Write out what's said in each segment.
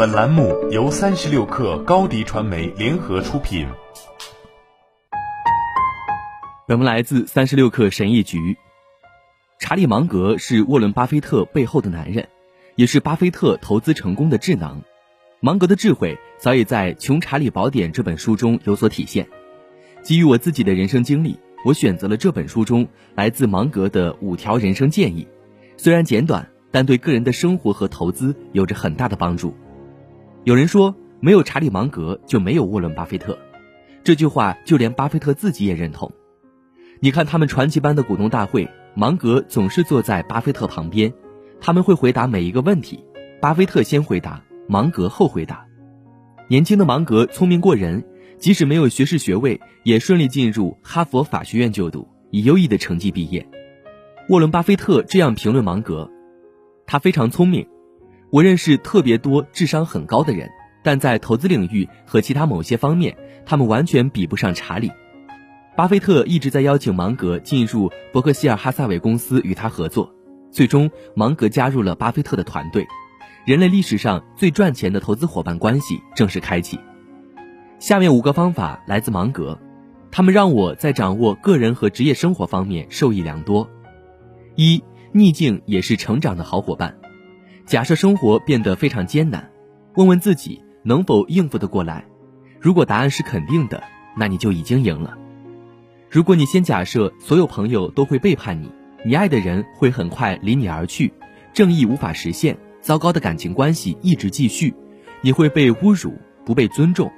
本栏目由三十六氪高低传媒联合出品。本文来自三十六氪神译局。查理芒格是沃伦巴菲特背后的男人，也是巴菲特投资成功的智囊。芒格的智慧早已在《穷查理宝典》这本书中有所体现。基于我自己的人生经历，我选择了这本书中来自芒格的五条人生建议。虽然简短，但对个人的生活和投资有着很大的帮助。有人说，没有查理芒格就没有沃伦巴菲特，这句话就连巴菲特自己也认同。你看他们传奇般的股东大会，芒格总是坐在巴菲特旁边，他们会回答每一个问题，巴菲特先回答，芒格后回答。年轻的芒格聪明过人，即使没有学士学位，也顺利进入哈佛法学院就读，以优异的成绩毕业。沃伦巴菲特这样评论芒格：他非常聪明。我认识特别多智商很高的人，但在投资领域和其他某些方面，他们完全比不上查理。巴菲特一直在邀请芒格进入伯克希尔哈萨韦公司与他合作，最终芒格加入了巴菲特的团队。人类历史上最赚钱的投资伙伴关系正式开启。下面五个方法来自芒格，他们让我在掌握个人和职业生活方面受益良多。一，逆境也是成长的好伙伴。假设生活变得非常艰难，问问自己能否应付得过来。如果答案是肯定的，那你就已经赢了。如果你先假设所有朋友都会背叛你，你爱的人会很快离你而去，正义无法实现，糟糕的感情关系一直继续，你会被侮辱，不被尊重。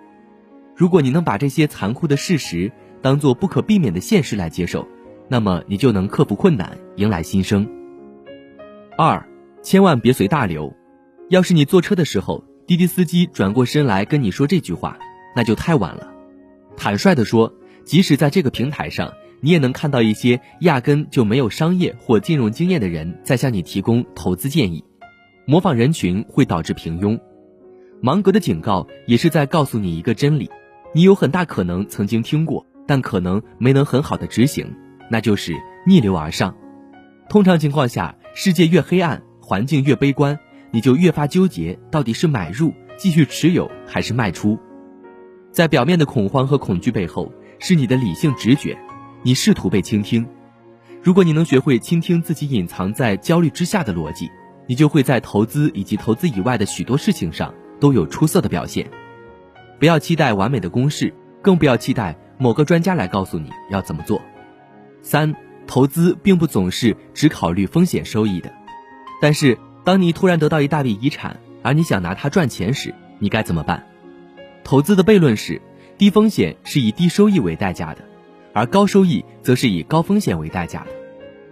如果你能把这些残酷的事实当做不可避免的现实来接受，那么你就能克服困难，迎来新生。二。千万别随大流，要是你坐车的时候，滴滴司机转过身来跟你说这句话，那就太晚了。坦率地说，即使在这个平台上，你也能看到一些压根就没有商业或金融经验的人在向你提供投资建议。模仿人群会导致平庸。芒格的警告也是在告诉你一个真理：你有很大可能曾经听过，但可能没能很好的执行，那就是逆流而上。通常情况下，世界越黑暗。环境越悲观，你就越发纠结，到底是买入、继续持有还是卖出。在表面的恐慌和恐惧背后，是你的理性直觉。你试图被倾听。如果你能学会倾听自己隐藏在焦虑之下的逻辑，你就会在投资以及投资以外的许多事情上都有出色的表现。不要期待完美的公式，更不要期待某个专家来告诉你要怎么做。三，投资并不总是只考虑风险收益的。但是，当你突然得到一大笔遗产，而你想拿它赚钱时，你该怎么办？投资的悖论是，低风险是以低收益为代价的，而高收益则是以高风险为代价的。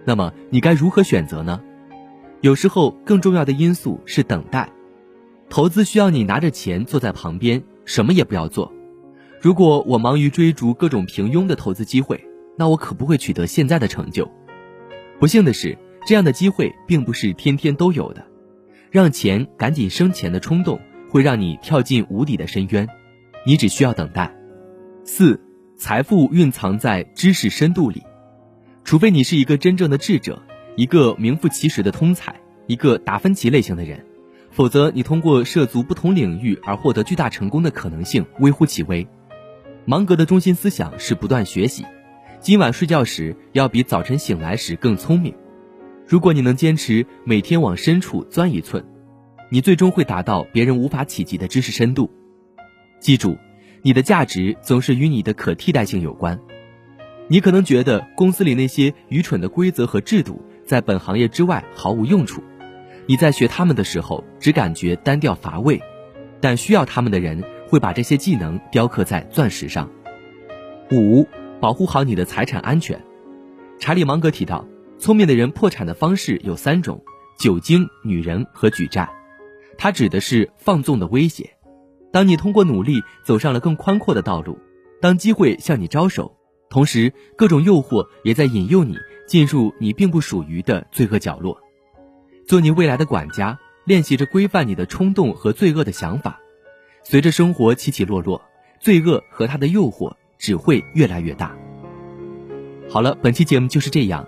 那么，你该如何选择呢？有时候，更重要的因素是等待。投资需要你拿着钱坐在旁边，什么也不要做。如果我忙于追逐各种平庸的投资机会，那我可不会取得现在的成就。不幸的是。这样的机会并不是天天都有的，让钱赶紧生钱的冲动会让你跳进无底的深渊，你只需要等待。四，财富蕴藏在知识深度里，除非你是一个真正的智者，一个名副其实的通才，一个达芬奇类型的人，否则你通过涉足不同领域而获得巨大成功的可能性微乎其微。芒格的中心思想是不断学习，今晚睡觉时要比早晨醒来时更聪明。如果你能坚持每天往深处钻一寸，你最终会达到别人无法企及的知识深度。记住，你的价值总是与你的可替代性有关。你可能觉得公司里那些愚蠢的规则和制度在本行业之外毫无用处，你在学他们的时候只感觉单调乏味，但需要他们的人会把这些技能雕刻在钻石上。五，保护好你的财产安全。查理芒格提到。聪明的人破产的方式有三种：酒精、女人和举债。它指的是放纵的威胁。当你通过努力走上了更宽阔的道路，当机会向你招手，同时各种诱惑也在引诱你进入你并不属于的罪恶角落。做你未来的管家，练习着规范你的冲动和罪恶的想法。随着生活起起落落，罪恶和它的诱惑只会越来越大。好了，本期节目就是这样。